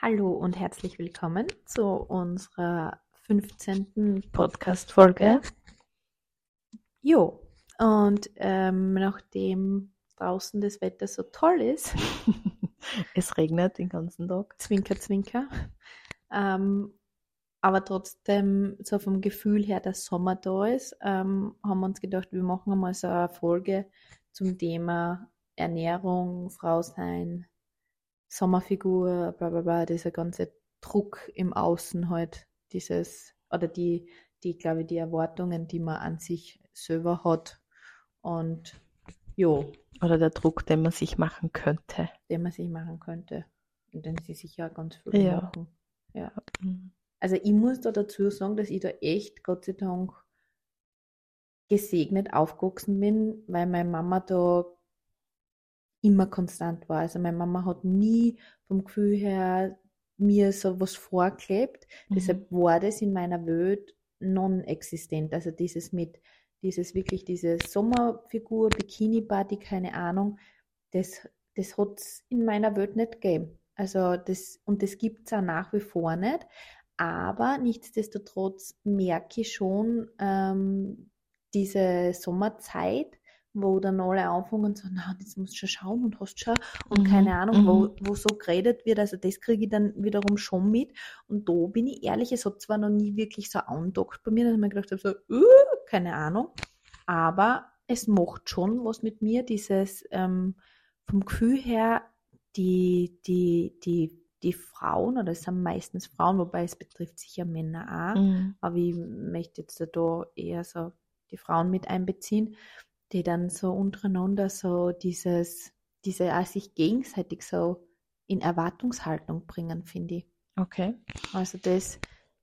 Hallo und herzlich willkommen zu unserer 15. Podcast-Folge. Jo, und ähm, nachdem draußen das Wetter so toll ist, es regnet den ganzen Tag. Zwinker, Zwinker, ähm, aber trotzdem so vom Gefühl her, dass Sommer da ist, ähm, haben wir uns gedacht, wir machen einmal so eine Folge zum Thema Ernährung, Frau sein, Sommerfigur, bla bla bla, dieser ganze Druck im Außen halt, dieses, oder die, die, glaube ich, die Erwartungen, die man an sich selber hat. Und jo. Oder der Druck, den man sich machen könnte. Den man sich machen könnte. Und den sie sich ja ganz viel ja. machen. Ja. Mhm. Also ich muss da dazu sagen, dass ich da echt, Gott sei Dank, gesegnet aufgewachsen bin, weil meine Mama da immer konstant war. Also meine Mama hat nie vom Gefühl her mir so was vorklebt. Mhm. Deshalb war das in meiner Welt non-existent. Also dieses mit, dieses wirklich, diese Sommerfigur, Bikini-Party, keine Ahnung, das, das hat es in meiner Welt nicht gegeben. Also das, und das gibt es auch nach wie vor nicht. Aber nichtsdestotrotz merke ich schon ähm, diese Sommerzeit, wo dann alle anfangen so, na, jetzt musst du schon schauen und hast schon und mhm. keine Ahnung, wo, mhm. wo so geredet wird. Also das kriege ich dann wiederum schon mit. Und da bin ich ehrlich, es hat zwar noch nie wirklich so andockt bei mir, dass ich mir gedacht habe, so, uh, keine Ahnung, aber es macht schon was mit mir, dieses ähm, vom Gefühl her, die, die, die, die Frauen, oder es sind meistens Frauen, wobei es betrifft sicher Männer auch, mhm. aber ich möchte jetzt da eher so die Frauen mit einbeziehen, die dann so untereinander so dieses, diese sich gegenseitig so in Erwartungshaltung bringen, finde ich. Okay. Also das,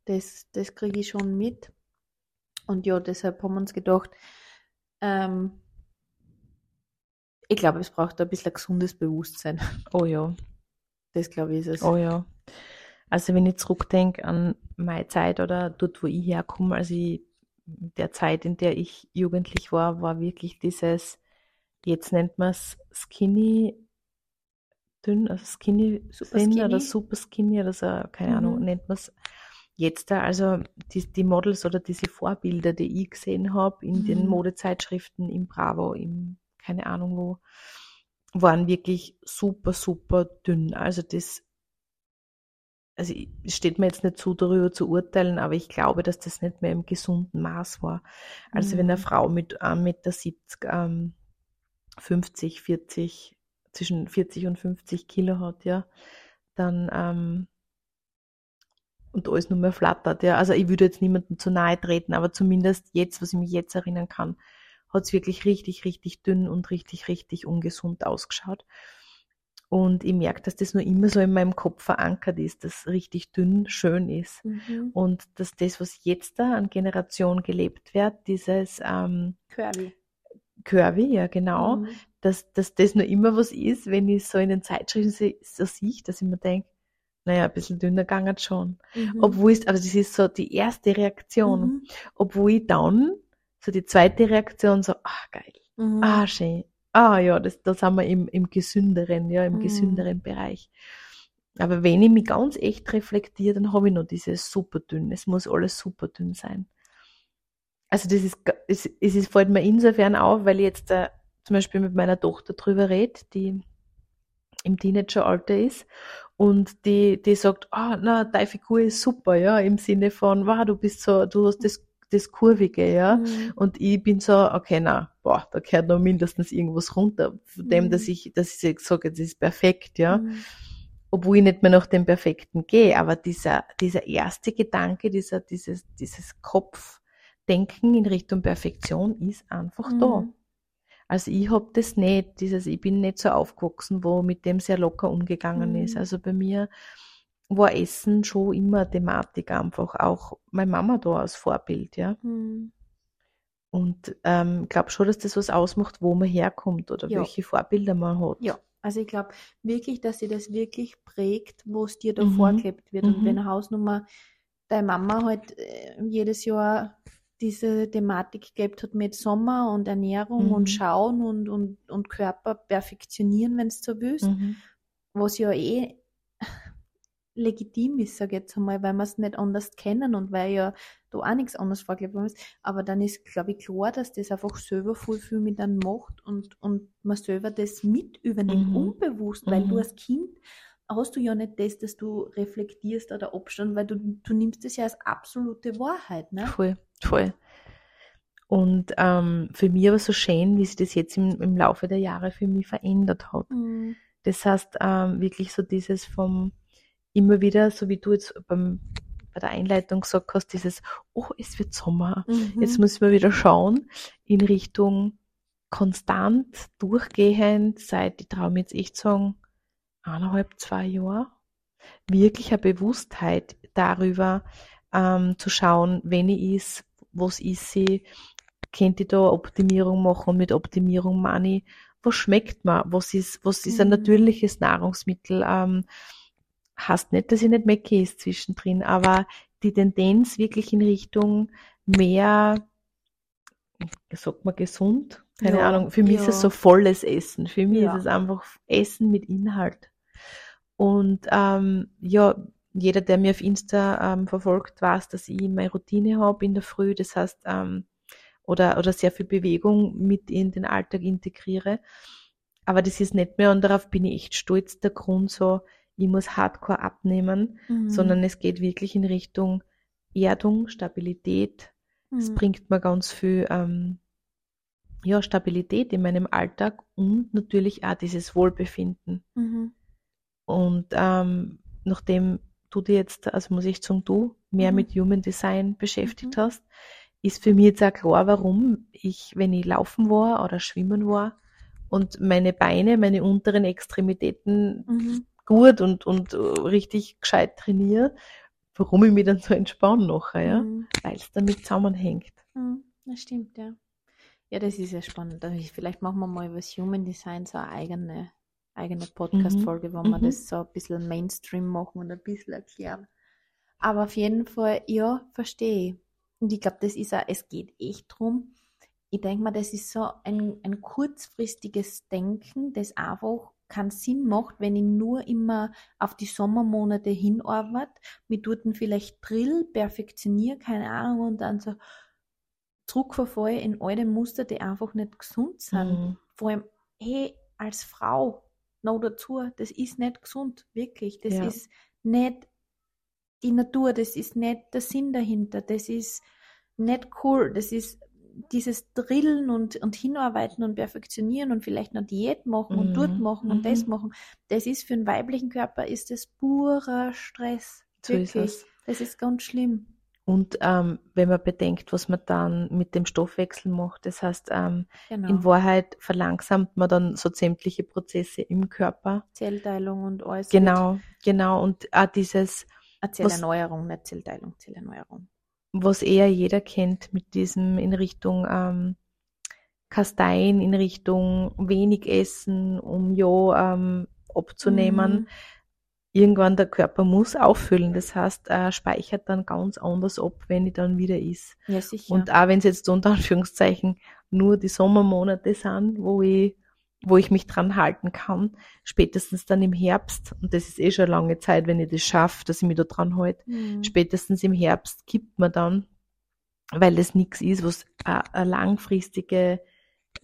das, das kriege ich schon mit. Und ja, deshalb haben wir uns gedacht, ähm, ich glaube, es braucht ein bisschen ein gesundes Bewusstsein. Oh ja. Das glaube ich ist es. Oh ja. Also wenn ich zurückdenke an meine Zeit oder dort, wo ich herkomme, also ich der Zeit, in der ich jugendlich war, war wirklich dieses, jetzt nennt man es Skinny, dünn, also Skinny super skinny. oder Super Skinny oder so, keine mhm. Ahnung, nennt man es jetzt da. Also die, die, Models oder diese Vorbilder, die ich gesehen habe in mhm. den Modezeitschriften, im Bravo, im keine Ahnung wo, waren wirklich super, super dünn. Also das also es steht mir jetzt nicht zu, darüber zu urteilen, aber ich glaube, dass das nicht mehr im gesunden Maß war. Also mhm. wenn eine mhm. Frau mit 1,70 Meter, ähm, 50, 40, zwischen 40 und 50 Kilo hat, ja, dann ähm, und alles nur mehr flattert, ja. Also ich würde jetzt niemandem zu nahe treten, aber zumindest jetzt, was ich mich jetzt erinnern kann, hat es wirklich richtig, richtig dünn und richtig, richtig ungesund ausgeschaut. Und ich merke, dass das nur immer so in meinem Kopf verankert ist, dass richtig dünn schön ist. Mhm. Und dass das, was jetzt da an Generation gelebt wird, dieses ähm, Curvy. Curvy, ja genau, mhm. dass, dass das nur immer was ist, wenn ich so in den Zeitschriften so, so sehe, dass ich mir denke, naja, ein bisschen dünner gegangen schon. Mhm. Obwohl es, aber das ist so die erste Reaktion. Mhm. Obwohl ich dann, so die zweite Reaktion so, ah, geil, mhm. ah, schön, ah ja, das, da sind wir im, im gesünderen, ja, im mhm. gesünderen Bereich. Aber wenn ich mich ganz echt reflektiere, dann habe ich noch dieses super dünn. Es muss alles super dünn sein. Also das ist, es, es ist, fällt mir insofern auf, weil ich jetzt äh, zum Beispiel mit meiner Tochter drüber rede, die im Teenageralter ist und die, die sagt, ah, oh, na, deine Figur ist super, ja, im Sinne von, wow, du bist so, du hast das das Kurvige, ja. Mhm. Und ich bin so, okay, na, boah, da gehört noch mindestens irgendwas runter, von dem, mhm. dass ich, dass ich sage, das ist perfekt, ja. Mhm. Obwohl ich nicht mehr nach dem Perfekten gehe, aber dieser, dieser erste Gedanke, dieser, dieses, dieses Kopfdenken in Richtung Perfektion ist einfach da. Mhm. Also ich hab das nicht, dieses, ich bin nicht so aufgewachsen, wo mit dem sehr locker umgegangen ist. Mhm. Also bei mir, war Essen schon immer Thematik einfach, auch meine Mama da als Vorbild, ja. Mhm. Und ähm, glaube schon, dass das was ausmacht, wo man herkommt oder ja. welche Vorbilder man hat. Ja, also ich glaube wirklich, dass sie das wirklich prägt, wo es dir da mhm. vorgelebt wird. Und mhm. wenn Hausnummer deine Mama halt äh, jedes Jahr diese Thematik gehabt hat mit Sommer und Ernährung mhm. und Schauen und, und, und Körper perfektionieren, wenn es so willst, mhm. was ja eh legitim ist, sage ich jetzt einmal, weil wir es nicht anders kennen und weil ja da auch nichts anderes vorgelebt ist. Aber dann ist, glaube ich, klar, dass das einfach selber voll viel mit einem macht und, und man selber das mit übernimmt, mhm. unbewusst, weil mhm. du als Kind hast du ja nicht das, dass du reflektierst oder Abstand, weil du, du nimmst das ja als absolute Wahrheit. Ne? Voll, voll. Und ähm, für mich war es so schön, wie sich das jetzt im, im Laufe der Jahre für mich verändert hat. Mhm. Das heißt, ähm, wirklich so dieses vom immer wieder, so wie du jetzt beim, bei der Einleitung gesagt hast, dieses, oh, es wird Sommer. Mhm. Jetzt müssen wir wieder schauen in Richtung konstant, durchgehend, seit, ich traue mir jetzt echt sagen, eineinhalb, zwei Jahre, wirklich eine Bewusstheit darüber ähm, zu schauen, wenn ich ist, was ist sie, könnte ich da Optimierung machen und mit Optimierung meine ich, was schmeckt mir, was ist, was ist ein mhm. natürliches Nahrungsmittel, ähm, heißt nicht, dass ich nicht Mecke ist zwischendrin, aber die Tendenz wirklich in Richtung mehr, sagt man gesund, keine ja, Ahnung, für mich ja. ist es so volles Essen, für mich ja. ist es einfach Essen mit Inhalt. Und ähm, ja, jeder, der mir auf Insta ähm, verfolgt, weiß, dass ich meine Routine habe in der Früh, das heißt, ähm, oder, oder sehr viel Bewegung mit in den Alltag integriere. Aber das ist nicht mehr und darauf bin ich echt stolz. Der Grund so, ich muss hardcore abnehmen, mhm. sondern es geht wirklich in Richtung Erdung, Stabilität. Es mhm. bringt mir ganz viel ähm, ja, Stabilität in meinem Alltag und natürlich auch dieses Wohlbefinden. Mhm. Und ähm, nachdem du dir jetzt, also muss ich sagen, du mehr mhm. mit Human Design beschäftigt mhm. hast, ist für mich jetzt auch klar, warum ich, wenn ich laufen war oder schwimmen war und meine Beine, meine unteren Extremitäten gut und, und äh, richtig gescheit trainiere, warum ich mich dann so entspanne nachher, ja? Mhm. Weil es damit zusammenhängt. Mhm, das stimmt, ja. Ja, das ist ja spannend. Also vielleicht machen wir mal über das Human Design so eine eigene, eigene Podcast-Folge, wo mhm. wir das so ein bisschen Mainstream machen und ein bisschen erklären. Aber auf jeden Fall, ja, verstehe. Und ich glaube, das ist auch, es geht echt drum. Ich denke mal, das ist so ein, ein kurzfristiges Denken, das einfach keinen Sinn macht, wenn ich nur immer auf die Sommermonate hinarbeite, mit dort vielleicht drill, perfektioniere, keine Ahnung, und dann so zurückverfalle in alte Muster, die einfach nicht gesund sind. Mhm. Vor allem, hey, als Frau, noch dazu, das ist nicht gesund, wirklich. Das ja. ist nicht die Natur, das ist nicht der Sinn dahinter, das ist nicht cool, das ist dieses Drillen und, und Hinarbeiten und Perfektionieren und vielleicht noch Diät machen und mhm. dort machen und mhm. das machen, das ist für einen weiblichen Körper ist das purer Stress. So Wirklich. Ist das ist ganz schlimm. Und ähm, wenn man bedenkt, was man dann mit dem Stoffwechsel macht, das heißt, ähm, genau. in Wahrheit verlangsamt man dann so sämtliche Prozesse im Körper. Zellteilung und alles. Genau, genau. Und auch dieses. Zellerneuerung, nicht Zellteilung, Zellerneuerung was eher jeder kennt mit diesem in Richtung ähm, Kasteien, in Richtung wenig essen, um ja ähm, abzunehmen. Mhm. Irgendwann der Körper muss auffüllen. Das heißt, er speichert dann ganz anders ab, wenn ich dann wieder ist. Ja, sicher. Und auch wenn es jetzt unter Anführungszeichen nur die Sommermonate sind, wo ich wo ich mich dran halten kann, spätestens dann im Herbst, und das ist eh schon lange Zeit, wenn ich das schaffe, dass ich mich da dran halte, mhm. spätestens im Herbst kippt man dann, weil das nichts ist, was eine langfristige,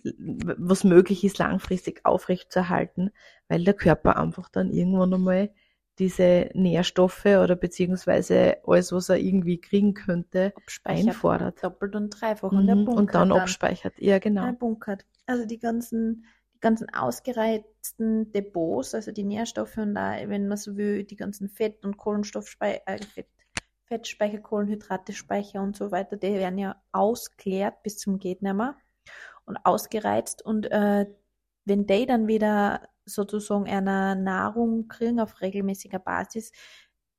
was möglich ist, langfristig aufrechtzuerhalten, weil der Körper einfach dann irgendwann einmal diese Nährstoffe oder beziehungsweise alles, was er irgendwie kriegen könnte, einfordert. Doppelt und dreifach. Und, mhm, und dann, dann abspeichert. Ja, genau. Bunkert. Also die ganzen ganzen ausgereizten Depots, also die Nährstoffe und da, wenn man so will, die ganzen Fett- und Kohlenstoffspeicher, äh, Fett, Fettspeicher, Kohlenhydrate, Speicher und so weiter, die werden ja ausklärt bis zum Gehtnimmer und ausgereizt und äh, wenn die dann wieder sozusagen einer Nahrung kriegen auf regelmäßiger Basis,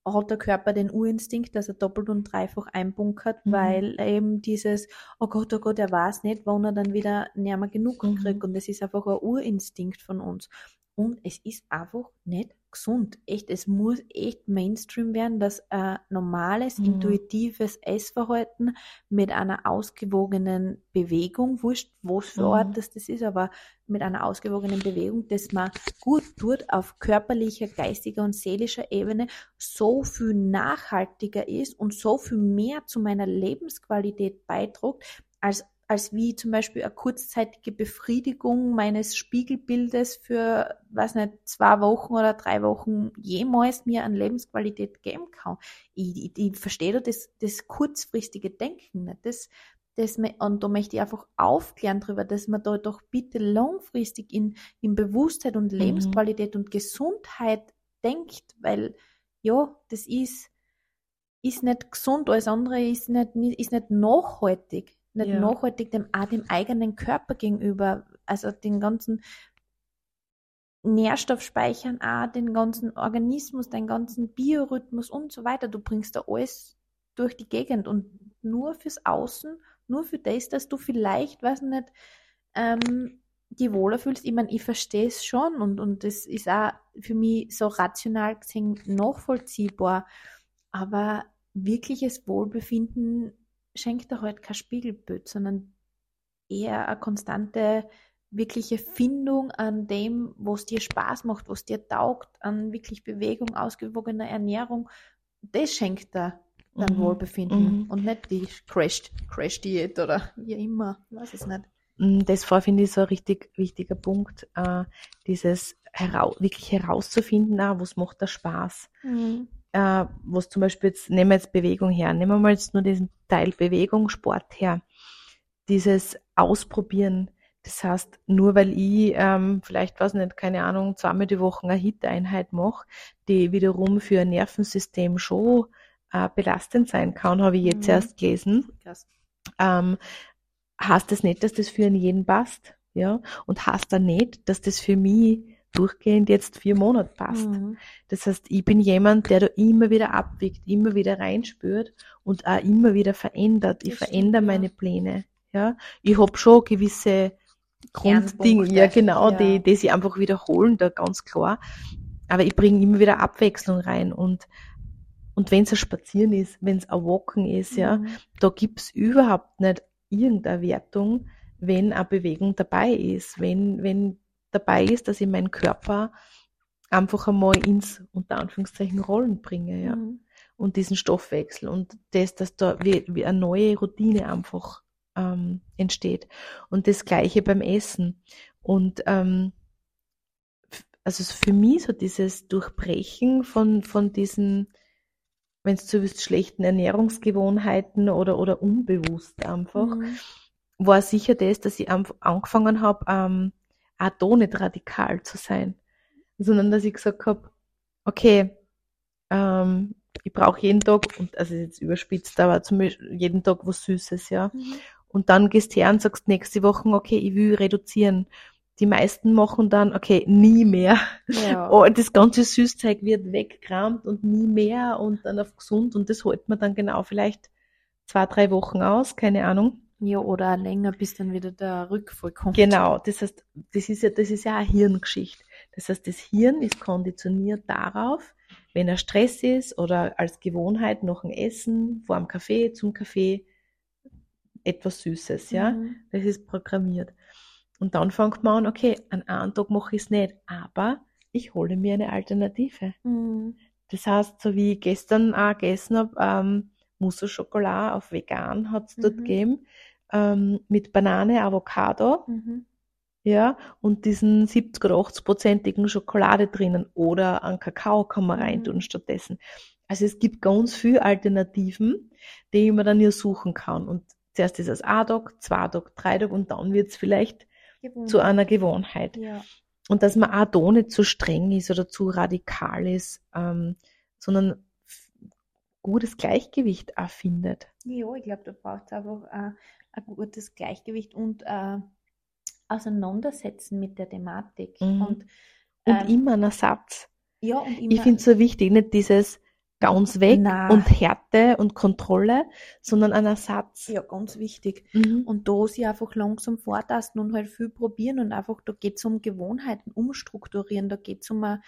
hat der Körper den Urinstinkt, dass er doppelt und dreifach einbunkert, mhm. weil eben dieses, oh Gott, oh Gott, er weiß nicht, wann er dann wieder näher genug mhm. kriegt. Und das ist einfach ein Urinstinkt von uns. Und es ist einfach nicht gesund. Echt, es muss echt Mainstream werden, dass ein normales, mhm. intuitives Essverhalten mit einer ausgewogenen Bewegung, wurscht, wo es für Ort mhm. das, das ist, aber mit einer ausgewogenen Bewegung, dass man gut tut auf körperlicher, geistiger und seelischer Ebene, so viel nachhaltiger ist und so viel mehr zu meiner Lebensqualität beiträgt, als als wie zum Beispiel eine kurzzeitige Befriedigung meines Spiegelbildes für, weiß nicht, zwei Wochen oder drei Wochen jemals mir an Lebensqualität geben kann. Ich, ich, ich verstehe das, das kurzfristige Denken nicht. Das, das, und da möchte ich einfach aufklären darüber, dass man da doch bitte langfristig in, in Bewusstheit und mhm. Lebensqualität mhm. und Gesundheit denkt, weil ja, das ist, ist nicht gesund, alles andere ist nicht, ist nicht nachhaltig nicht ja. nachhaltig dem, auch dem eigenen Körper gegenüber, also den ganzen Nährstoffspeichern, auch den ganzen Organismus, den ganzen Biorhythmus und so weiter. Du bringst da alles durch die Gegend und nur fürs Außen, nur für das, dass du vielleicht, weiß nicht, ähm, die wohler fühlst. Ich meine, ich verstehe es schon und, und das ist auch für mich so rational gesehen nachvollziehbar. Aber wirkliches Wohlbefinden schenkt er halt kein Spiegelbild, sondern eher eine konstante, wirkliche Findung an dem, was dir Spaß macht, was dir taugt, an wirklich Bewegung, ausgewogener Ernährung. Das schenkt er dann mhm. Wohlbefinden mhm. und nicht die Crash-Diät Crash oder wie immer, ich weiß es nicht. Mm, das war, finde ich, so ein richtig wichtiger Punkt, äh, dieses hera wirklich herauszufinden, ah, was macht der Spaß. Mhm äh, was zum Beispiel jetzt, nehmen wir jetzt Bewegung her, nehmen wir mal jetzt nur diesen Teil Bewegung, Sport her. Dieses Ausprobieren, das heißt, nur weil ich ähm, vielleicht, weiß nicht, keine Ahnung, zweimal die Woche eine Hit-Einheit mache, die wiederum für ein Nervensystem schon äh, belastend sein kann, habe ich jetzt mhm. erst gelesen. Ähm, heißt das nicht, dass das für jeden passt, ja, und heißt dann nicht, dass das für mich durchgehend jetzt vier Monate passt. Mhm. Das heißt, ich bin jemand, der da immer wieder abwiegt, immer wieder reinspürt und auch immer wieder verändert. Ich verändere meine Pläne. Ja, ich habe schon gewisse Grunddinge, ja genau, ja. die, die sich einfach wiederholen, da ganz klar. Aber ich bringe immer wieder Abwechslung rein und und wenn es ein Spazieren ist, wenn es ein Walken ist, ja, mhm. da gibt's überhaupt nicht irgendeine Wertung, wenn eine Bewegung dabei ist, wenn, wenn dabei ist, dass ich meinen Körper einfach einmal ins, unter Anführungszeichen, Rollen bringe, ja. Mhm. Und diesen Stoffwechsel und das, dass da wie, wie eine neue Routine einfach ähm, entsteht. Und das Gleiche beim Essen. Und ähm, also für mich so dieses Durchbrechen von, von diesen, wenn es so willst, schlechten Ernährungsgewohnheiten oder, oder unbewusst einfach, mhm. war sicher das, dass ich angefangen habe, ähm, auch da nicht radikal zu sein, sondern dass ich gesagt habe, okay, ähm, ich brauche jeden Tag, und also jetzt überspitzt, aber zum Beispiel jeden Tag was Süßes, ja. Mhm. Und dann gehst du her und sagst nächste Woche, okay, ich will reduzieren. Die meisten machen dann, okay, nie mehr. Ja. Oh, das ganze Süßzeug wird weggekramt und nie mehr und dann auf gesund und das holt man dann genau vielleicht zwei, drei Wochen aus, keine Ahnung. Ja, oder länger, bis dann wieder der Rückfall kommt. Genau, das heißt, das ist ja, das ist ja eine Hirngeschichte. Das heißt, das Hirn ist konditioniert darauf, wenn er Stress ist oder als Gewohnheit noch ein Essen vor dem Kaffee, zum Kaffee, etwas Süßes, ja. Mhm. Das ist programmiert. Und dann fängt man an, okay, an einem Tag mache ich es nicht, aber ich hole mir eine Alternative. Mhm. Das heißt, so wie ich gestern auch gegessen habe, ähm, Mousse Schokolade auf vegan hat es dort mhm. gegeben ähm, mit Banane, Avocado, mhm. ja, und diesen 70 oder 80-prozentigen Schokolade drinnen oder an Kakao kann man mhm. reintun stattdessen. Also es gibt ganz viele Alternativen, die man dann hier suchen kann. Und zuerst ist es Tag, drei Tag und dann wird es vielleicht Gewohnheit. zu einer Gewohnheit. Ja. Und dass man auch da nicht zu streng ist oder zu radikal ist, ähm, sondern gutes Gleichgewicht auch findet. Ja, ich glaube, da braucht es einfach äh, ein gutes Gleichgewicht und äh, Auseinandersetzen mit der Thematik. Mhm. Und, und ähm, immer ein Ersatz. Ja, und immer. Ich finde es so wichtig, nicht dieses, ganz weg Nein. und Härte und Kontrolle, sondern ein Ersatz. Ja, ganz wichtig. Mhm. Und da sich einfach langsam vortasten und halt viel probieren und einfach, da geht es um Gewohnheiten umstrukturieren, da geht es um ein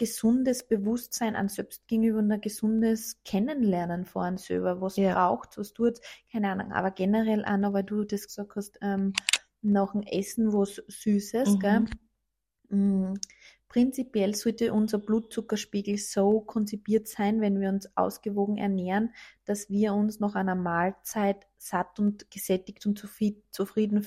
gesundes Bewusstsein an selbst gegenüber und ein gesundes Kennenlernen vor einem selber, was ja. braucht, was tut, keine Ahnung, aber generell auch noch, weil du das gesagt hast, ähm, nach dem Essen was Süßes, mhm. gell? Mm, Prinzipiell sollte unser Blutzuckerspiegel so konzipiert sein, wenn wir uns ausgewogen ernähren, dass wir uns nach einer Mahlzeit satt und gesättigt und zufrieden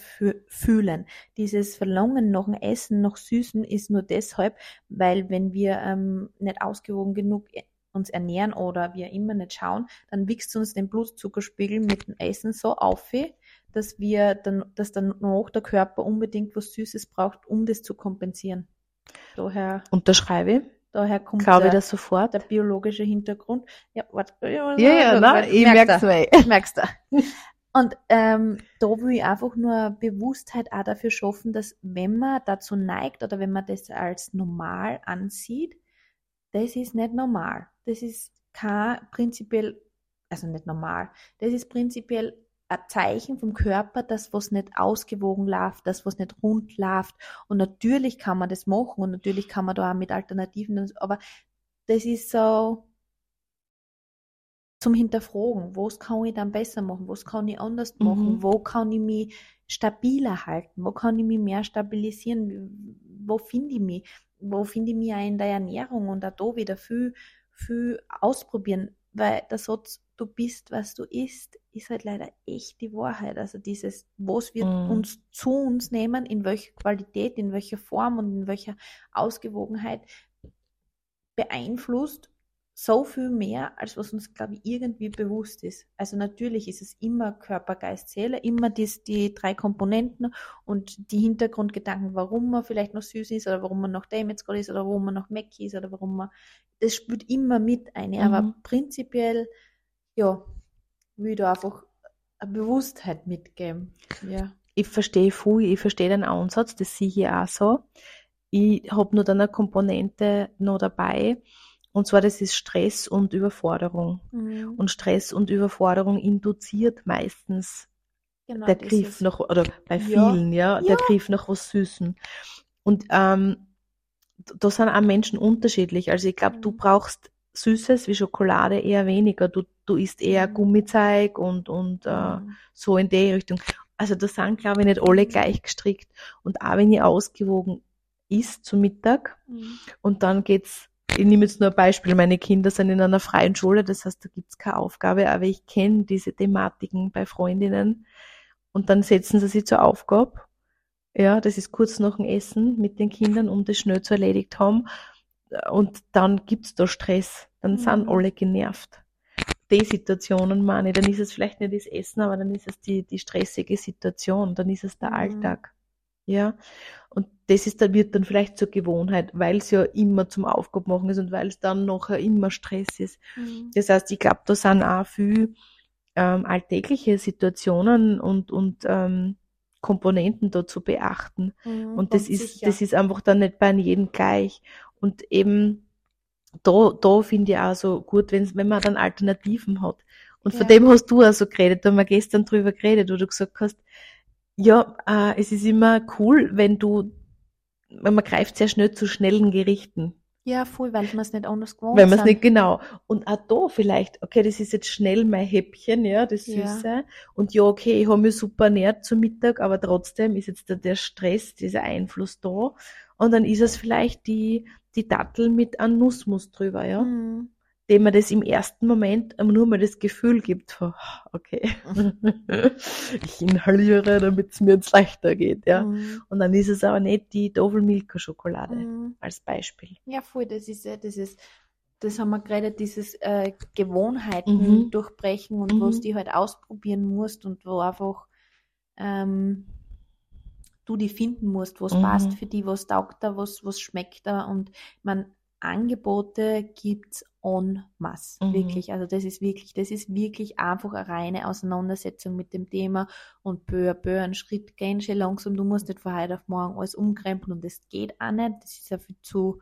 fühlen. Dieses Verlangen nach dem Essen, nach Süßen ist nur deshalb, weil wenn wir ähm, nicht ausgewogen genug e-, uns ernähren oder wir immer nicht schauen, dann wächst uns den Blutzuckerspiegel mit dem Essen so auf, dass wir dann, dass dann noch der Körper unbedingt was Süßes braucht, um das zu kompensieren. Daher unterschreibe ich. Daher kommt Glaube der, das sofort. der biologische Hintergrund. Ja, warte. Ja, ja, ja nein, ich merk's mir. Merkst du. Und ähm, da will ich einfach nur Bewusstheit auch dafür schaffen, dass wenn man dazu neigt oder wenn man das als normal ansieht, das ist nicht normal. Das ist kein prinzipiell, also nicht normal, das ist prinzipiell Zeichen vom Körper, dass was nicht ausgewogen läuft, dass was nicht rund läuft. Und natürlich kann man das machen und natürlich kann man da auch mit Alternativen, aber das ist so zum Hinterfragen, was kann ich dann besser machen, was kann ich anders machen, mhm. wo kann ich mich stabiler halten, wo kann ich mich mehr stabilisieren, wo finde ich mich, wo finde ich mich auch in der Ernährung und auch da wieder viel, viel ausprobieren, weil der Satz, du bist, was du isst, ist halt leider echt die Wahrheit. Also dieses, was wir mm. uns zu uns nehmen, in welcher Qualität, in welcher Form und in welcher Ausgewogenheit beeinflusst so viel mehr, als was uns, glaube ich, irgendwie bewusst ist. Also natürlich ist es immer Körper, Geist, Seele, immer dies, die drei Komponenten und die Hintergrundgedanken, warum man vielleicht noch süß ist oder warum man noch jetzt gerade ist oder warum man noch Mac ist oder warum man, das spielt immer mit ein. Mhm. Aber prinzipiell, ja, will da einfach eine Bewusstheit mitgeben. Ja. Ich verstehe voll, ich verstehe den Ansatz, das sehe ich auch so. Ich habe nur dann eine Komponente noch dabei, und zwar das ist Stress und Überforderung. Mhm. Und Stress und Überforderung induziert meistens genau, der Griff nach, oder bei vielen, ja, ja der Griff nach was Süßen. Und ähm, da sind auch Menschen unterschiedlich. Also ich glaube, mhm. du brauchst Süßes wie Schokolade eher weniger. Du, du isst eher mhm. Gummizeig und, und äh, mhm. so in die Richtung. Also da sind, glaube ich, nicht alle gleich gestrickt. Und auch wenn ihr ausgewogen isst zu Mittag mhm. und dann geht's ich nehme jetzt nur ein Beispiel, meine Kinder sind in einer freien Schule, das heißt, da gibt's keine Aufgabe, aber ich kenne diese Thematiken bei Freundinnen und dann setzen sie sich zur Aufgabe. Ja, das ist kurz nach dem Essen mit den Kindern, um das schnell zu erledigt haben und dann gibt's da Stress, dann mhm. sind alle genervt. Die Situationen meine dann ist es vielleicht nicht das Essen, aber dann ist es die, die stressige Situation, dann ist es der mhm. Alltag. Ja, und das ist dann, wird dann vielleicht zur Gewohnheit, weil es ja immer zum Aufgabe machen ist und weil es dann nachher immer Stress ist. Mhm. Das heißt, ich glaube, da sind auch viel ähm, alltägliche Situationen und, und ähm, Komponenten da zu beachten. Mhm, und das ist, das ist einfach dann nicht bei jedem gleich. Und eben da, da finde ich auch so gut, wenn, wenn man dann Alternativen hat. Und ja. von dem hast du also geredet, da haben wir gestern drüber geredet, wo du gesagt hast, ja, äh, es ist immer cool, wenn du, wenn man greift sehr schnell zu schnellen Gerichten. Ja, voll, weil man es nicht anders gewohnt Weil man es nicht, genau. Und auch da vielleicht, okay, das ist jetzt schnell mein Häppchen, ja, das Süße. Ja. Und ja, okay, ich habe mich super ernährt zum Mittag, aber trotzdem ist jetzt der, der Stress, dieser Einfluss da. Und dann ist es vielleicht die, die Dattel mit einem Nussmus drüber, ja. Mhm dem man das im ersten Moment nur mal das Gefühl gibt, von, okay, ich inhaliere, damit es mir jetzt leichter geht, ja. Mhm. Und dann ist es aber nicht die Doppelmilka-Schokolade mhm. als Beispiel. Ja, voll, das ist ja, das ist, das haben wir gerade, dieses äh, Gewohnheiten mhm. durchbrechen und was mhm. die halt ausprobieren musst und wo einfach ähm, du die finden musst, was passt mhm. für die, was taugt da, was, was schmeckt da und man Angebote gibt's en masse, mhm. wirklich. Also das ist wirklich, das ist wirklich einfach eine reine Auseinandersetzung mit dem Thema und peu à peu einen Schritt gehen, schon langsam. Du musst nicht von heute auf morgen alles umkrempeln und das geht auch nicht. Das ist ja viel zu,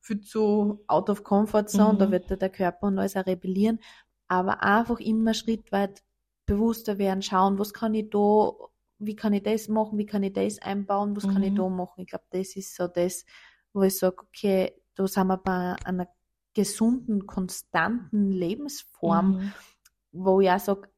viel zu out of comfort zone, Mhm. da wird der Körper und alles auch rebellieren, aber einfach immer schrittweit bewusster werden, schauen, was kann ich da, wie kann ich das machen, wie kann ich das einbauen, was kann ich Mhm. da machen. Ich glaube, das ist so das, wo ich sage, okay, da sind wir bei einer gesunden, konstanten Lebensform, Mhm. wo ich auch sage,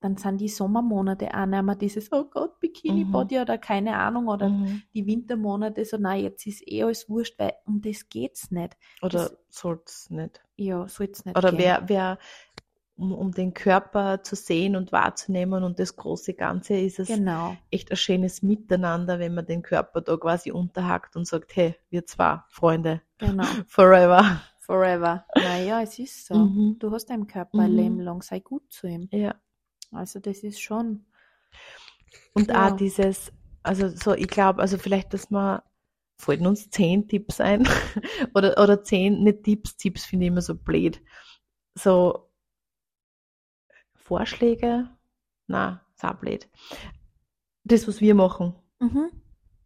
dann sind die Sommermonate auch nicht mehr dieses, oh Gott, Bikini-Body oder keine Ahnung, oder Mhm. die Wintermonate so, nein, jetzt ist eh alles wurscht, weil um das geht's nicht. Oder Das- soll's nicht. Ja, soll's nicht Oder gehen. wer, wer um, um den Körper zu sehen und wahrzunehmen und das große Ganze ist es Genau. echt ein schönes Miteinander, wenn man den Körper da quasi unterhackt und sagt, hey, wir zwei Freunde, Genau. forever. Forever. Naja, es ist so. Mhm. Du hast deinen Körper ein Mhm. Leben lang, sei gut zu ihm. Ja. Also das ist schon. Und Ja. auch dieses, also so, ich glaube, also vielleicht, dass man, fallen uns zehn Tipps ein, oder, oder zehn, nicht Tipps, Tipps finde ich immer so blöd. So, Vorschläge, na, ist auch blöd. Das, was wir machen. Mhm.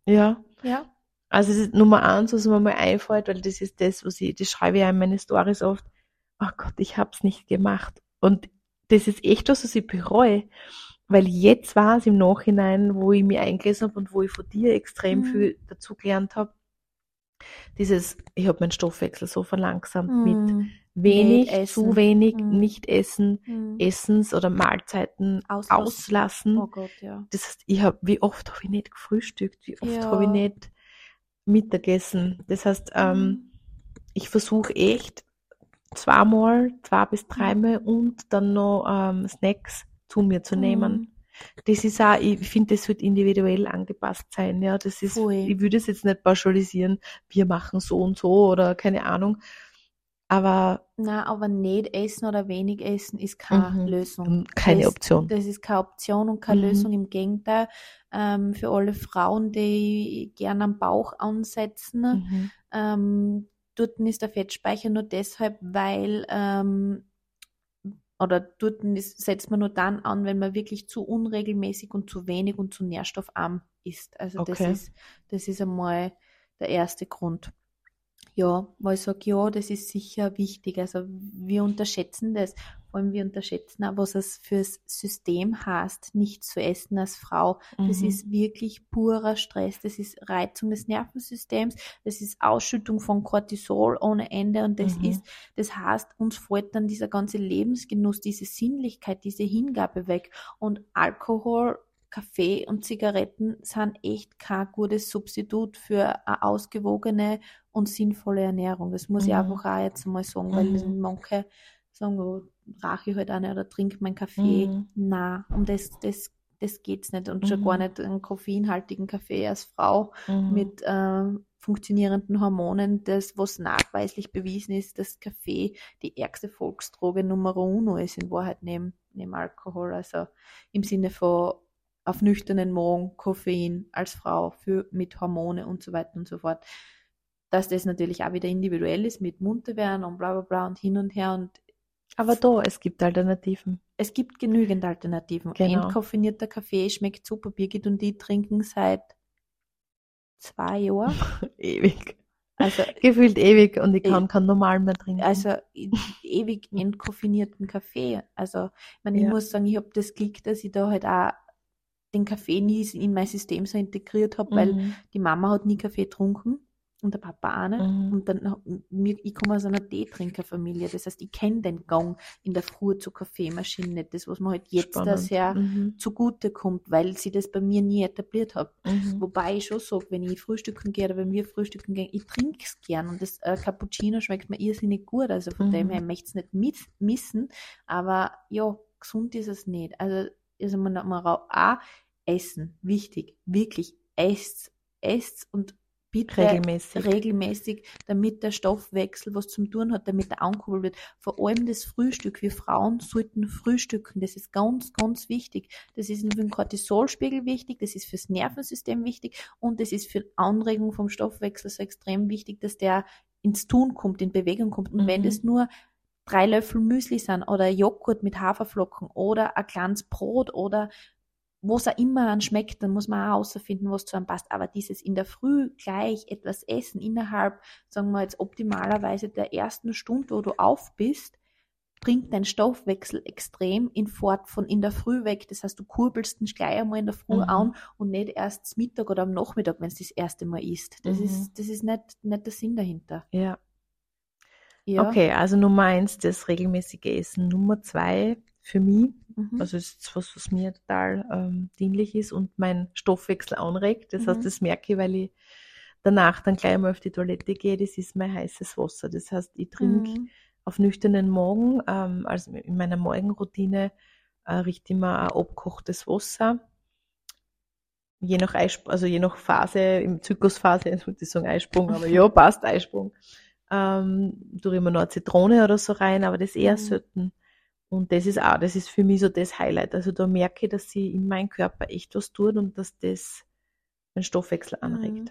Ja. Ja. Also, es ist Nummer eins, was mir mal einfällt, weil das ist das, was ich, das schreibe ich ja in meine Stories oft. Oh Gott, ich hab's nicht gemacht. Und das ist echt was, was ich bereue. Weil jetzt war es im Nachhinein, wo ich mich eingelesen habe und wo ich von dir extrem Mhm. viel dazu gelernt habe. Dieses, ich habe meinen Stoffwechsel so verlangsamt mit Mhm. wenig, Nicht essen. zu wenig, Mhm. nicht essen, Mhm. Essens oder Mahlzeiten Auslassen. auslassen. Oh Gott, ja. Das heißt, ich habe, wie oft habe ich nicht gefrühstückt, wie oft Ja. habe ich nicht Mittagessen. Das heißt, ähm, ich versuche echt zweimal, zwei bis dreimal und dann noch ähm, Snacks zu mir zu nehmen. Das ist auch, ich finde, das wird individuell angepasst sein. Ja, das ist, Voll. ich würde es jetzt nicht pauschalisieren, wir machen so und so oder keine Ahnung. Aber Na, aber nicht essen oder wenig essen ist keine Mhm. Lösung. keine das, Option. Das ist keine Option und keine Mhm. Lösung. Im Gegenteil, ähm, für alle Frauen, die gerne am Bauch ansetzen, Mhm. ähm, dort ist der Fettspeicher nur deshalb, weil ähm, oder dort setzt man nur dann an, wenn man wirklich zu unregelmäßig und zu wenig und zu nährstoffarm ist. Also das Okay. ist das ist einmal der erste Grund. Ja, weil ich sage, ja, das ist sicher wichtig. Also wir unterschätzen das. Vor allem wir unterschätzen auch, was es fürs System heißt, nicht zu essen als Frau. Das Mhm. ist wirklich purer Stress. Das ist Reizung des Nervensystems. Das ist Ausschüttung von Cortisol ohne Ende. Und das Mhm. ist, das heißt, uns fällt dann dieser ganze Lebensgenuss, diese Sinnlichkeit, diese Hingabe weg. Und Alkohol, Kaffee und Zigaretten sind echt kein gutes Substitut für eine ausgewogene und sinnvolle Ernährung. Das muss ich Mhm. einfach auch jetzt mal sagen, weil Mhm. manche sagen, oh, rauche ich halt auch nicht oder trinke meinen Kaffee. Mhm. Na, um das, das, das geht's nicht. Und schon Mhm. gar nicht einen koffeinhaltigen Kaffee als Frau Mhm. mit ähm, funktionierenden Hormonen, das, was nachweislich bewiesen ist, dass Kaffee die ärgste Volksdroge Nummer uno ist, in Wahrheit neben, neben Alkohol. Also im Sinne von auf nüchternen Magen Koffein als Frau für, mit Hormone und so weiter und so fort. Dass das natürlich auch wieder individuell ist mit munter werden und bla bla bla und hin und her und Aber da, es gibt Alternativen. es gibt genügend Alternativen. Genau. Entkoffinierter Kaffee schmeckt super. Birgit und die trinken seit zwei Jahren. ewig. Also, Gefühlt ewig und ich kann kein normal mehr trinken. also ewig entkoffinierten Kaffee. Also, ich, meine, ich Ja. muss sagen, ich habe das Glück, dass ich da halt auch den Kaffee nie in mein System so integriert habe, weil Mhm. die Mama hat nie Kaffee getrunken und der Papa auch nicht. Mhm. Und dann, mir, ich komme aus einer Teetrinkerfamilie. Das heißt, ich kenne den Gang in der Früh zur Kaffeemaschine nicht. Das, was man halt jetzt Spannend. sehr Mhm. zugute kommt, weil sie das bei mir nie etabliert hat. Mhm. Wobei ich schon sage, wenn ich frühstücken gehe oder wenn wir frühstücken gehen, ich trinke es gern und das äh, Cappuccino schmeckt mir irrsinnig gut. Also von Mhm. dem her möchte ich es nicht miss missen. Aber ja, gesund ist es nicht. Also, also man, man auch essen, wichtig, wirklich, esst, esst und bitte Regelmäßig. regelmäßig, damit der Stoffwechsel was zum tun hat, damit er ankurbelt wird. Vor allem das Frühstück. Wir Frauen sollten frühstücken. Das ist ganz, ganz wichtig. Das ist für den Cortisolspiegel wichtig, das ist fürs Nervensystem wichtig und das ist für die Anregung vom Stoffwechsel so extrem wichtig, dass der ins Tun kommt, in Bewegung kommt. Und wenn Mhm. das nur drei Löffel Müsli sind oder Joghurt mit Haferflocken oder ein kleines Brot oder was auch immer an schmeckt, dann muss man auch herausfinden, was zu einem passt. Aber dieses in der Früh gleich etwas essen innerhalb, sagen wir jetzt optimalerweise der ersten Stunde, wo du auf bist, bringt dein Stoffwechsel extrem in Fort von in der Früh weg. Das heißt, du kurbelst ihn gleich einmal in der Früh mhm. an und nicht erst Mittag oder am Nachmittag, wenn es das erste Mal isst. Das mhm. ist, das ist nicht, nicht der Sinn dahinter. Ja. Ja. Okay, also Nummer eins, das regelmäßige Essen. Nummer zwei, für mich, mhm. also ist was, was mir total ähm, dienlich ist und mein Stoffwechsel anregt. Das mhm. heißt, das merke ich, weil ich danach dann gleich mal auf die Toilette gehe, das ist mein heißes Wasser. Das heißt, ich trinke mhm. auf nüchternen Morgen, ähm, also in meiner Morgenroutine, äh, richte ich mir ein abkochtes Wasser. Je nach Eisprung, also je nach Phase, im Zyklusphase, ich würde sagen Eisprung, aber ja, passt Eisprung. Ähm, tue immer noch eine Zitrone oder so rein, aber das eher mhm. selten. Und das ist auch, das ist für mich so das Highlight. Also da merke ich, dass sie in meinem Körper echt was tut und dass das den Stoffwechsel anregt. Mhm.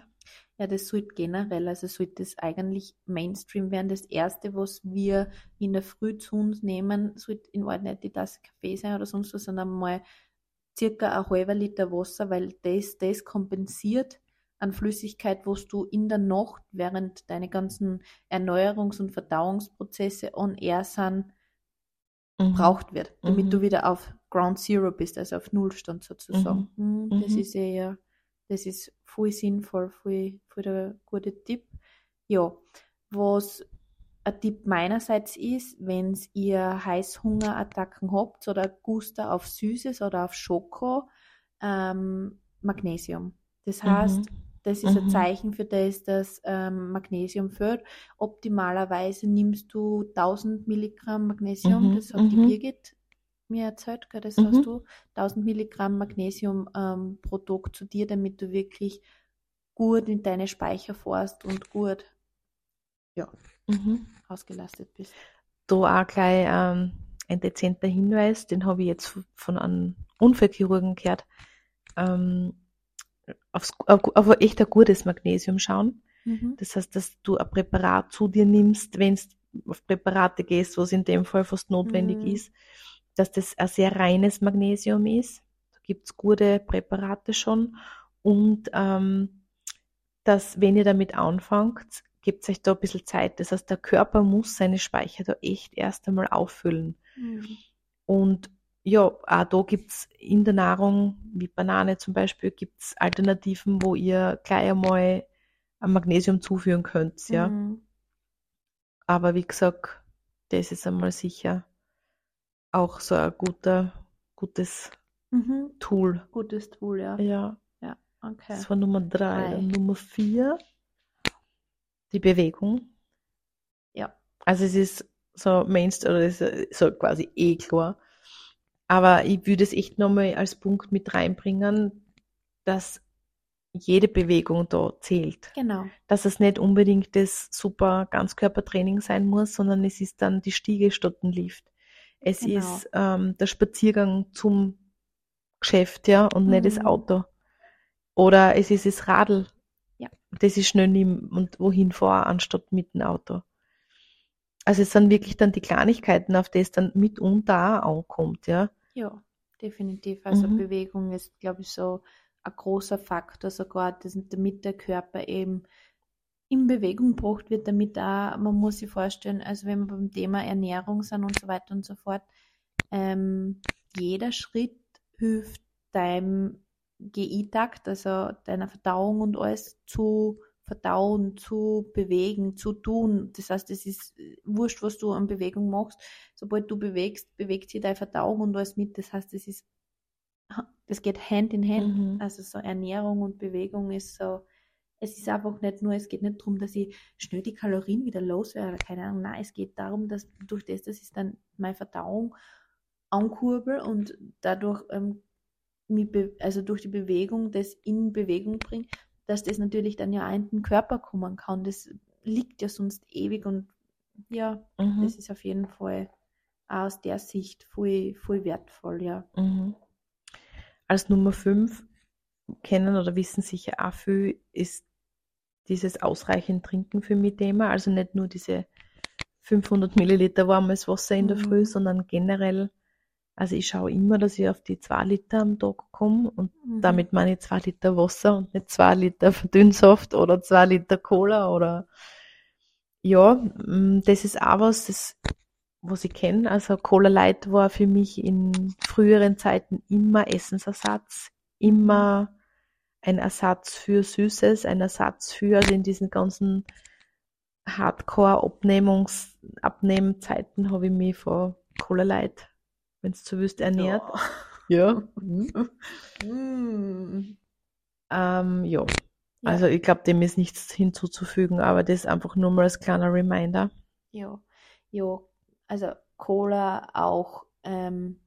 Ja, das sollte generell, also sollte das eigentlich Mainstream werden. Das erste, was wir in der Früh zu uns nehmen, sollte in Wahrheit nicht die Tasse Kaffee sein oder sonst was, sondern mal circa ein halber Liter Wasser, weil das, das kompensiert an Flüssigkeit, was du in der Nacht, während deine ganzen Erneuerungs- und Verdauungsprozesse on air sind, mhm. braucht wird, damit mhm. du wieder auf Ground Zero bist, also auf Nullstand sozusagen. Mhm. mhm. Das mhm. ist ja, das ist voll sinnvoll, voll, voll der gute Tipp. Ja, was ein Tipp meinerseits ist, wenn ihr Heißhungerattacken habt oder Guster auf Süßes oder auf Schoko, ähm, Magnesium. Das heißt, mhm. Das ist mhm. ein Zeichen für das, dass ähm, Magnesium fehlt. Optimalerweise nimmst du 1000 Milligramm Magnesium, mhm. das hat die mhm. Birgit mir erzählt, gell, das mhm. hast du, 1000 Milligramm Magnesium ähm, pro Tag zu dir, damit du wirklich gut in deine Speicher fährst und gut ja, mhm. ausgelastet bist. Da auch gleich ähm, ein dezenter Hinweis, den habe ich jetzt von einem Unfallchirurgen gehört. Ähm, aufs, auf, auf echt ein gutes Magnesium schauen. Mhm. Das heißt, dass du ein Präparat zu dir nimmst, wenn du auf Präparate gehst, was in dem Fall fast notwendig mhm. ist, dass das ein sehr reines Magnesium ist. Da gibt's gute Präparate schon. Und ähm, dass, wenn ihr damit anfangt, gebt euch da ein bisschen Zeit. Das heißt, der Körper muss seine Speicher da echt erst einmal auffüllen. Mhm. Und ja, auch da gibt's in der Nahrung, wie Banane zum Beispiel, gibt's Alternativen, wo ihr gleich einmal ein Magnesium zuführen könnt, ja. Mhm. Aber wie gesagt, das ist einmal sicher auch so ein guter, gutes mhm. Tool. Gutes Tool, ja. Ja. Ja, okay. Das war Nummer drei. drei. Nummer vier, die Bewegung. Ja. Also es ist so Mainstream, oder es ist so quasi eh klar aber ich würde es echt nochmal als Punkt mit reinbringen, dass jede Bewegung da zählt. Genau. Dass es nicht unbedingt das super Ganzkörpertraining sein muss, sondern es ist dann die Stiege statt ein Lift. Es genau. ist ähm, der Spaziergang zum Geschäft, ja, und mhm. nicht das mhm. Auto. Oder es ist das Radl, ja. das ich schnell nehme und wohin fahre, anstatt mit dem Auto. Also es sind wirklich dann die Kleinigkeiten, auf die es dann mitunter auch ankommt, ja. Ja, definitiv. Also mhm. Bewegung ist, glaube ich, so ein großer Faktor sogar, das, damit der Körper eben in Bewegung gebracht wird, damit da, man muss sich vorstellen, also wenn wir beim Thema Ernährung sind und so weiter und so fort, ähm, jeder Schritt hilft deinem GI-Takt, also deiner Verdauung und alles zu verdauen, zu bewegen, zu tun. Das heißt, es ist wurscht, was du an Bewegung machst. Sobald du bewegst, bewegt sich deine Verdauung und alles mit. Das heißt, es ist, das geht Hand in Hand. Mhm. Also so Ernährung und Bewegung ist so, es ist einfach nicht nur, es geht nicht darum, dass ich schnell die Kalorien wieder loswerde keine Ahnung. Nein, es geht darum, dass durch das, dass ich dann meine Verdauung ankurbel und dadurch ähm, also durch die Bewegung das in Bewegung bringe, dass das natürlich dann ja in den Körper kommen kann. Das liegt ja sonst ewig und ja, mhm. das ist auf jeden Fall aus der Sicht voll, voll wertvoll, ja. Mhm. Als Nummer 5 kennen oder wissen sicher auch viel, ist dieses ausreichend Trinken für mich Thema. Also nicht nur diese 500 Milliliter warmes Wasser in der mhm. Früh, sondern generell Also ich schaue immer, dass ich auf die zwei Liter am Tag komme und mhm. damit meine ich zwei Liter Wasser und nicht zwei Liter Verdünnsaft oder zwei Liter Cola oder ja, mm, das ist auch was, das, was ich kenne. Also Cola Light war für mich in früheren Zeiten immer Essensersatz, immer ein Ersatz für Süßes, ein Ersatz für, also in diesen ganzen Hardcore-Abnehmungs, Abnehmzeiten habe ich mich vor Cola Light wenn es zu wüst ernährt. Ja. ja. Mhm. Ähm, ja. Also ich glaube, dem ist nichts hinzuzufügen, aber das ist einfach nur mal als kleiner Reminder. Ja, ja. Also Cola auch ähm,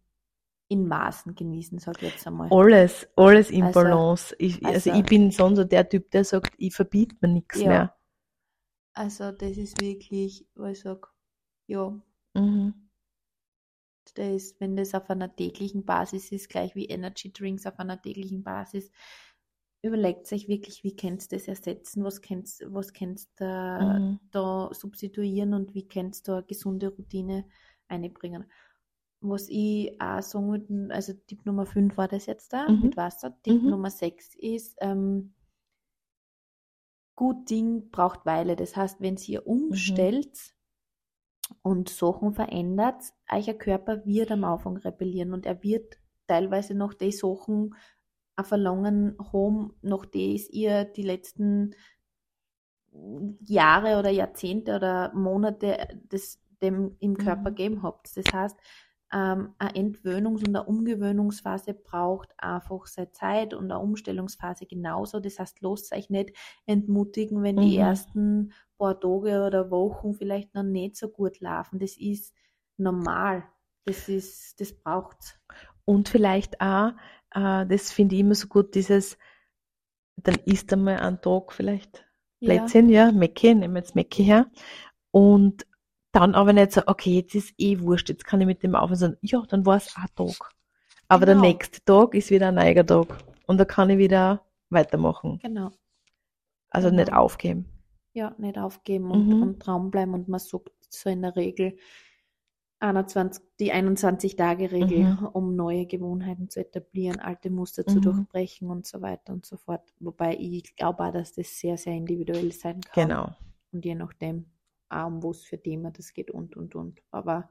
in Maßen genießen, sag ich jetzt einmal. Alles, alles in also, Balance. Ich, also, also, ich bin sonst so der Typ, der sagt, ich verbiete mir nichts ja. mehr. Also das ist wirklich, wo ich sage, ja. Mhm. Das, wenn das auf einer täglichen Basis ist, gleich wie Energy Drinks auf einer täglichen Basis, überlegt euch wirklich, wie könnt ihr das ersetzen, was könnt was könnt da, mhm. da substituieren und wie ihr da eine gesunde Routine einbringen. Was ich auch sagen würde, also Tipp Nummer 5 war das jetzt da mhm. mit Wasser. Tipp mhm. Nummer 6 ist, ähm, gut Ding braucht Weile. Das heißt, wenn ihr mhm. umstellt, und Sachen verändert, euer Körper wird am Anfang rebellieren und er wird teilweise noch die Sachen verlangen haben, nach die ihr die letzten Jahre oder Jahrzehnte oder Monate des, dem im Körper mhm. gegeben habt. Das heißt, ähm, eine Entwöhnungs- und eine Umgewöhnungsphase braucht einfach seine Zeit und eine Umstellungsphase genauso. Das heißt, lasst euch nicht entmutigen, wenn mhm. die ersten paar Tage oder Wochen vielleicht noch nicht so gut laufen. Das ist normal. Das ist, das braucht's. Und vielleicht auch, äh, das finde ich immer so gut, dieses, dann isst einmal einen Tag vielleicht Plätzchen, ja, ja Mecke, nehmen wir jetzt Mecke her. Und dann aber nicht so, okay, jetzt ist eh wurscht, jetzt kann ich mit dem aufhören, sondern ja, dann war es ein Tag. Aber genau. der nächste Tag ist wieder ein neuer Tag. Und da kann ich wieder weitermachen. Genau. Also genau. nicht aufgeben. Ja, nicht aufgeben und, mhm. und dranbleiben. Und man sucht so in der Regel 21, die 21-Tage-Regel, mhm. um neue Gewohnheiten zu etablieren, alte Muster zu mhm. durchbrechen und so weiter und so fort. Wobei ich glaube auch, dass das sehr, sehr individuell sein kann. Genau. Und je nachdem, auch um was für Thema das geht und und und. Aber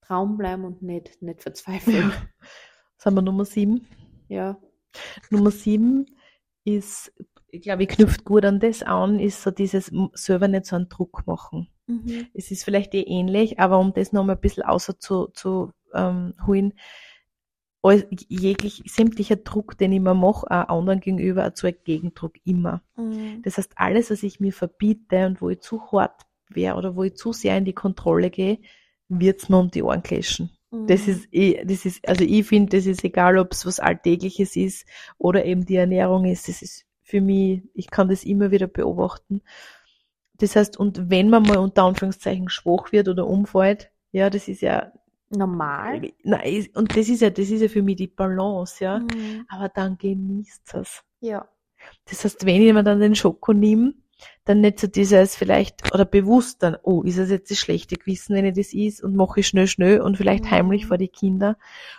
Traum bleiben und nicht, nicht verzweifeln. Was haben wir Nummer sieben? Ja. Nummer sieben ist, ich glaube, ich knüpft gut an das an, ist so dieses selber nicht so einen Druck machen. Mhm. Es ist vielleicht eh ähnlich, aber um das nochmal ein bisschen außer zu, zu ähm, holen, jeglich sämtlicher Druck, den ich mir mache, auch anderen gegenüber, erzeugt Gegendruck immer. Mhm. Das heißt, alles, was ich mir verbiete und wo ich zu hart wäre oder wo ich zu sehr in die Kontrolle gehe, wird's mir um die Ohren clashen. Mhm. Das ist, eh, das ist, also ich finde, das ist egal, ob es was Alltägliches ist oder eben die Ernährung ist. Das ist für mich, ich kann das immer wieder beobachten. Das heißt, und wenn man mal unter Anführungszeichen schwach wird oder umfällt, ja, das ist ja normal. Nein, und das ist ja, das ist ja für mich die Balance, ja. Mhm. Aber dann genießt es. Ja. Das heißt, wenn ich mir dann den Schoko nehme, dann nicht so dieses vielleicht, oder bewusst dann, oh, ist das jetzt das schlechte Gewissen, wenn ich das is und mache ich schnell, schnell und vielleicht mhm. heimlich vor die Kinder,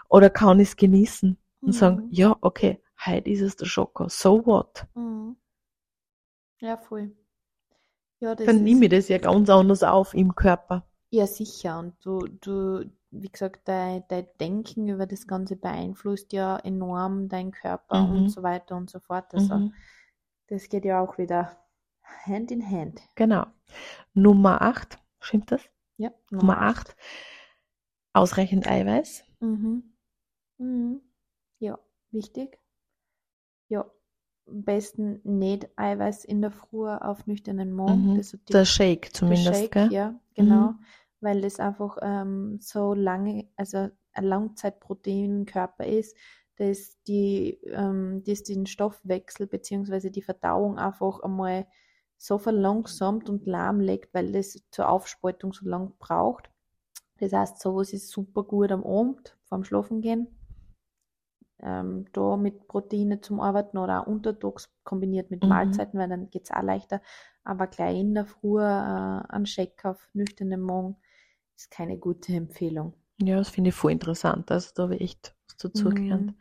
oder kann ich es genießen und mhm. sagen, ja, okay, heute ist es der Schoko, so what? Mhm. Ja, voll. Ja, das dann nehme ich das ja ganz anders auf im Körper. Ja, sicher. Und du, du, wie gesagt, dein, dein Denken über das Ganze beeinflusst ja enorm deinen Körper mhm. und so weiter und so fort. Also mhm. das geht ja auch wieder Hand in Hand. Genau. Nummer 8, stimmt das? Ja. Nummer 8. Ausreichend Eiweiß. Mhm. Mhm. Ja, wichtig. Ja, am besten nicht Eiweiß in der Früh auf nüchternen Magen. Mhm. der Shake zumindest, der Shake, gell? Ja, genau. Mhm. Weil das einfach ähm, so lange, also ein Langzeitprotein im Körper ist, dass die, ähm, das den Stoffwechsel bzw. die Verdauung einfach einmal so verlangsamt und lahmlegt, weil das zur Aufspaltung so lang braucht. Das heißt, sowas ist super gut am Abend vorm Schlafengehen. Ähm, da mit Proteine zum Arbeiten oder auch untertags kombiniert mit mhm. Mahlzeiten, weil dann geht es auch leichter. Aber gleich in der Früh äh, ein Shake auf nüchternen Magen ist keine gute Empfehlung. Ja, das finde ich voll interessant. Also da habe ich echt was dazu mhm.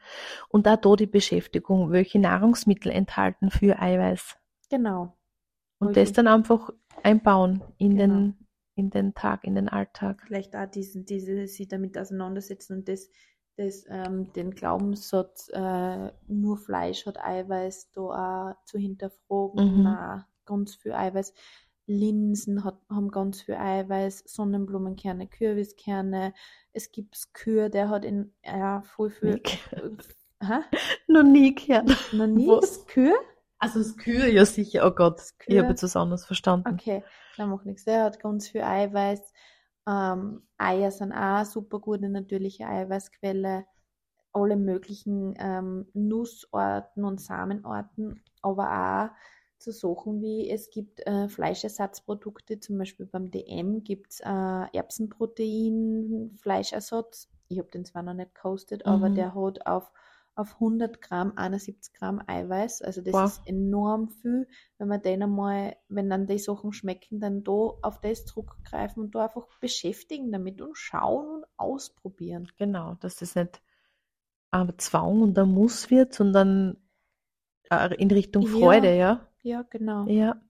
Und auch da die Beschäftigung, welche Nahrungsmittel enthalten für Eiweiß. Genau. Und das dann einfach einbauen in genau. den in den Tag, in den Alltag. Vielleicht auch diese, diese sich damit auseinandersetzen und das, das ähm, den Glaubenssatz, äh, nur Fleisch hat Eiweiß, da auch zu hinterfragen, mhm. Nein, ganz viel Eiweiß. Linsen hat, haben ganz viel Eiweiß, Sonnenblumenkerne, Kürbiskerne. Es gibt Kür, der hat in ja, voll viel. Hä? Noch nie gehört. Noch nie? Was? Kür? Also das Kühe, ja sicher. Oh Gott, ich habe jetzt was anderes verstanden. Okay, dann macht nichts. Der hat ganz viel Eiweiß. Ähm, Eier sind auch super gute natürliche Eiweißquelle. Alle möglichen ähm, Nussorten und Samenorten, aber auch zu Sachen wie es gibt äh, Fleischersatzprodukte, zum Beispiel beim DM gibt es äh, Erbsenprotein, Fleischersatz. Ich habe den zwar noch nicht gekostet, mhm. aber der hat auf auf 100 Gramm 71 Gramm Eiweiß. Also das wow. ist enorm viel. Wenn man den einmal, wenn dann die Sachen schmecken, dann da auf das zurückgreifen und da einfach beschäftigen damit und schauen und ausprobieren. Genau, dass das nicht ein Zwang und ein Muss wird, sondern äh, in Richtung Freude, ja? Ja, genau. Ja.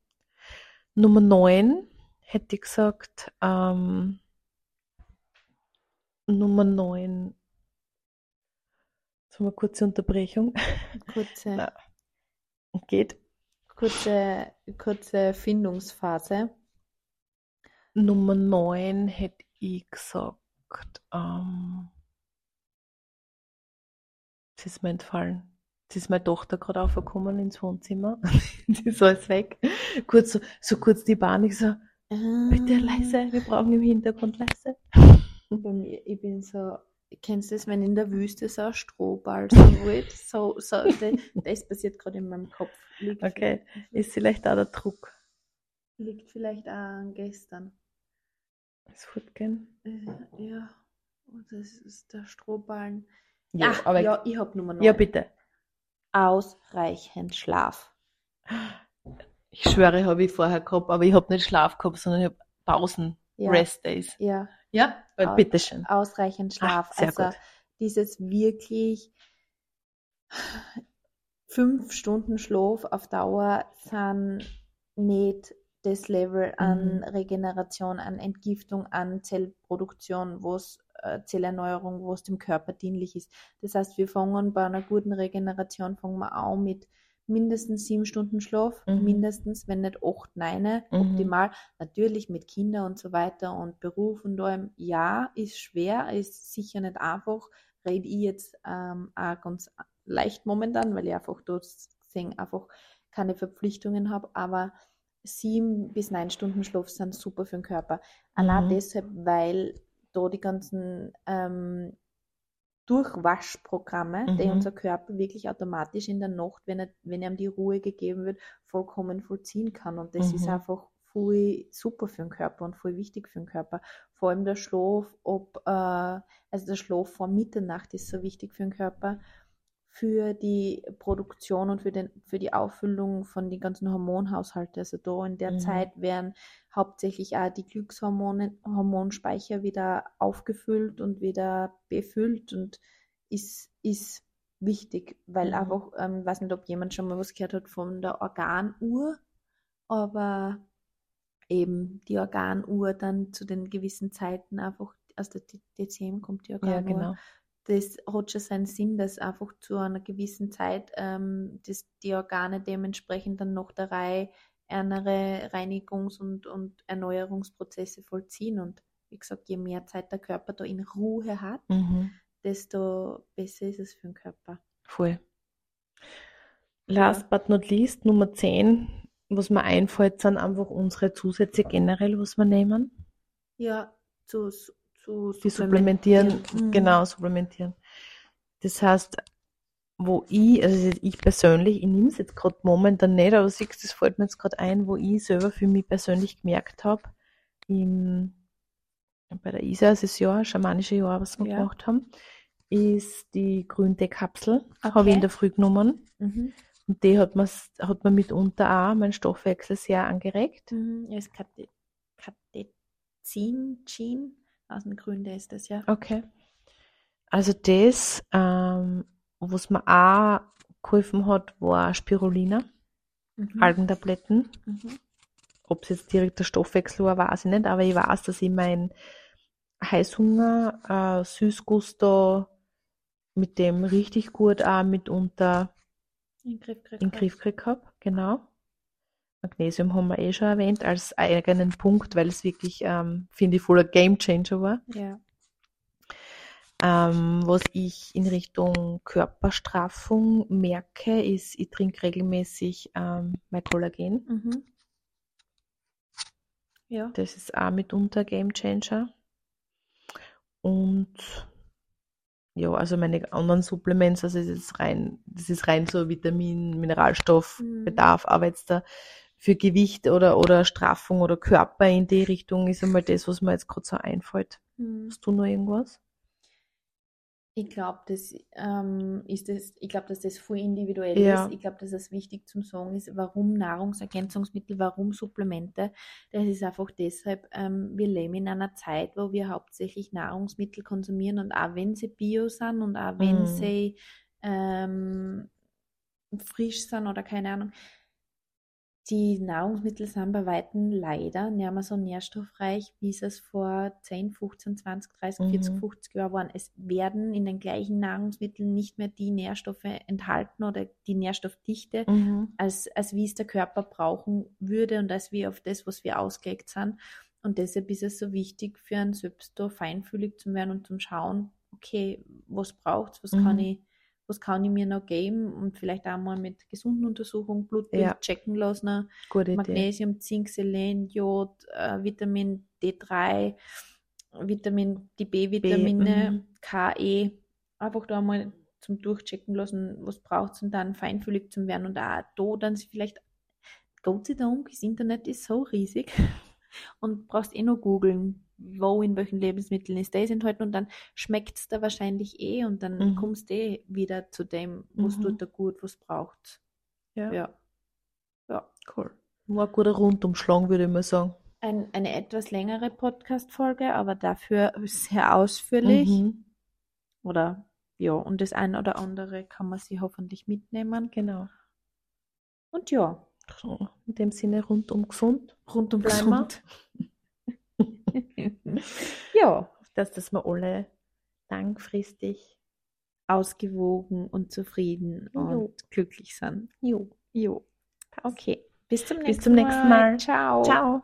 Nummer 9 hätte ich gesagt, ähm, Nummer 9 Haben wir kurze Unterbrechung. Kurze. Na, geht. Kurze, kurze Findungsphase. Nummer 9 hätte ich gesagt. Ähm, es ist mir entfallen. Jetzt ist meine Tochter gerade aufgekommen ins Wohnzimmer. die ist alles weg. Kurz so, so kurz die Panik, so, bitte ah. leise, wir brauchen im Hintergrund leise. Bei mir, ich bin so kennst du das, wenn in der Wüste so ein Strohball so wird? So, so, das, das passiert gerade in meinem Kopf. Liegt okay, ist vielleicht auch der Druck. Liegt vielleicht auch an gestern. Es wird gehen. Äh, ja, oh, das ist der Strohballen. Ja, Ach, aber ja, ich habe Nummer 9. Ja, bitte. Ausreichend Schlaf. Ich schwöre, habe ich vorher gehabt, aber ich habe nicht Schlaf gehabt, sondern ich habe Pausen, ja. Rest Days. Ja, ja, Aus, bitteschön. Ausreichend Schlaf. Ach, also gut. dieses wirklich fünf Stunden Schlaf auf Dauer sind nicht das Level an mhm. Regeneration, an Entgiftung, an Zellproduktion, wo es äh, Zellerneuerung, wo es dem Körper dienlich ist. Das heißt, wir fangen bei einer guten Regeneration fangen wir auch mit mindestens sieben Stunden Schlaf, mhm. mindestens, wenn nicht acht, neun, mhm. optimal. Natürlich mit Kindern und so weiter und Beruf und allem, ja, ist schwer, ist sicher nicht einfach. Rede ich jetzt ähm, auch ganz leicht momentan, weil ich einfach dort einfach keine Verpflichtungen habe, aber sieben bis neun Stunden Schlaf sind super für den Körper. Allein mhm. deshalb, weil da die ganzen ähm, Durchwaschprogramme, mhm. die unser Körper wirklich automatisch in der Nacht, wenn, er, wenn ihm die Ruhe gegeben wird, vollkommen vollziehen kann. Und das mhm. ist einfach voll super für den Körper und voll wichtig für den Körper. Vor allem der Schlaf, ob, äh, also der Schlaf vor Mitternacht ist so wichtig für den Körper, für die Produktion und für, den, für die Auffüllung von den ganzen Hormonhaushalten. Also da in der mhm. Zeit werden hauptsächlich auch die Glückshormone, Hormonspeicher wieder aufgefüllt und wieder befüllt und ist, ist wichtig, weil mhm. einfach, ähm, weiß nicht, ob jemand schon mal was gehört hat von der Organuhr, aber eben die Organuhr dann zu den gewissen Zeiten einfach, aus der DCM kommt die Organuhr. Ja, genau das hat schon seinen Sinn, dass einfach zu einer gewissen Zeit ähm, das, die Organe dementsprechend dann noch der Reihe andere Reinigungs- und, und Erneuerungsprozesse vollziehen. Und wie gesagt, je mehr Zeit der Körper da in Ruhe hat, mhm. desto besser ist es für den Körper. Voll. Last ja. but not least, Nummer 10, was mir einfällt, sind einfach unsere Zusätze generell, was wir nehmen. Ja, zu zu die supplementieren, mhm. genau, supplementieren. Das heißt, wo ich, also ich persönlich, ich nehme es jetzt gerade momentan nicht, aber siehst, das fällt mir jetzt gerade ein, wo ich selber für mich persönlich gemerkt habe, bei der ISA, das ist Jahr, schamanische Jahr, was wir ja. gemacht haben, ist die Grüntee-Kapsel, okay. habe ich in der Früh genommen. Mhm. Und die hat man, hat man mitunter auch meinen Stoffwechsel sehr angeregt. Mhm. Ja, ist Katezin, Gin, aus dem Gründe ist das ja. Okay. Also das, ähm, was mir auch geholfen hat, war Spirulina, mhm. Algentabletten. Mhm. Ob es jetzt direkt der Stoffwechsel war, weiß ich nicht, aber ich weiß, dass ich mein Heißhunger, äh, Süßgusto mit dem richtig gut auch mitunter in den Griff gekriegt habe. Genau. Magnesium haben wir eh schon erwähnt als eigenen Punkt, weil es wirklich, ähm, finde ich, voller Game Changer war. Ja. Ähm, was ich in Richtung Körperstraffung merke, ist, ich trinke regelmäßig ähm, mein Kollagen. Mhm. Ja. Das ist auch mitunter Game Changer. Und ja, also meine anderen Supplements, also das ist rein, das ist rein so Vitamin, Mineralstoffbedarf, mhm. aber jetzt da für Gewicht oder, oder Straffung oder Körper in die Richtung ist einmal das, was mir jetzt gerade so einfällt. Mhm. Hast du noch irgendwas? Ich glaube, das ähm, ist das, ich glaube, dass das voll individuell ja. ist. Ich glaube, dass es wichtig zum Sagen ist, warum Nahrungsergänzungsmittel, warum Supplemente. Das ist einfach deshalb, ähm, wir leben in einer Zeit, wo wir hauptsächlich Nahrungsmittel konsumieren und auch wenn sie bio sind und auch wenn mm. sie ähm, frisch sind oder keine Ahnung, die Nahrungsmittel sind bei Weitem leider nicht mehr so nährstoffreich, wie es vor 10, 15, 20, 30, mhm. 40, 50 Jahren waren. Es werden in den gleichen Nahrungsmitteln nicht mehr die Nährstoffe enthalten oder die Nährstoffdichte, mhm. als, als wie es der Körper brauchen würde und als wie auf das, was wir ausgelegt sind. Und deshalb ist es so wichtig für einen selbst da feinfühlig zu werden und zum Schauen, okay, was braucht es, was mhm. kann ich was kann ich mir noch geben und vielleicht auch mal mit gesunden Untersuchungen Blutbild ja. checken lassen. Gute Magnesium, Idee. Zink, Selen, Jod, äh, Vitamin D3, Vitamin, die B-Vitamine, mhm. KE, einfach da mal zum Durchchecken lassen, was braucht es und dann feinfühlig zu werden und auch da dann vielleicht, Gott sei Dank, das Internet ist so riesig und brauchst eh nur googeln, wo in welchen Lebensmitteln ist das enthalten und dann schmeckt es da wahrscheinlich eh und dann mhm. kommst du eh wieder zu dem, was mhm. tut da gut, was braucht. Ja. ja. Ja, cool. War ein guter Rundumschlag, würde ich mal sagen. Ein, eine etwas längere Podcast-Folge, aber dafür sehr ausführlich. Mhm. Oder ja, und das ein oder andere kann man sich hoffentlich mitnehmen. Genau. Und ja. So, in dem Sinne rundum gesund. Rundum gesund. ja. Dass, dass wir alle langfristig ausgewogen und zufrieden jo. und glücklich sind. Jo. Jo. Okay. Bis zum nächsten, Bis zum nächsten Mal. Mal. Ciao. Ciao.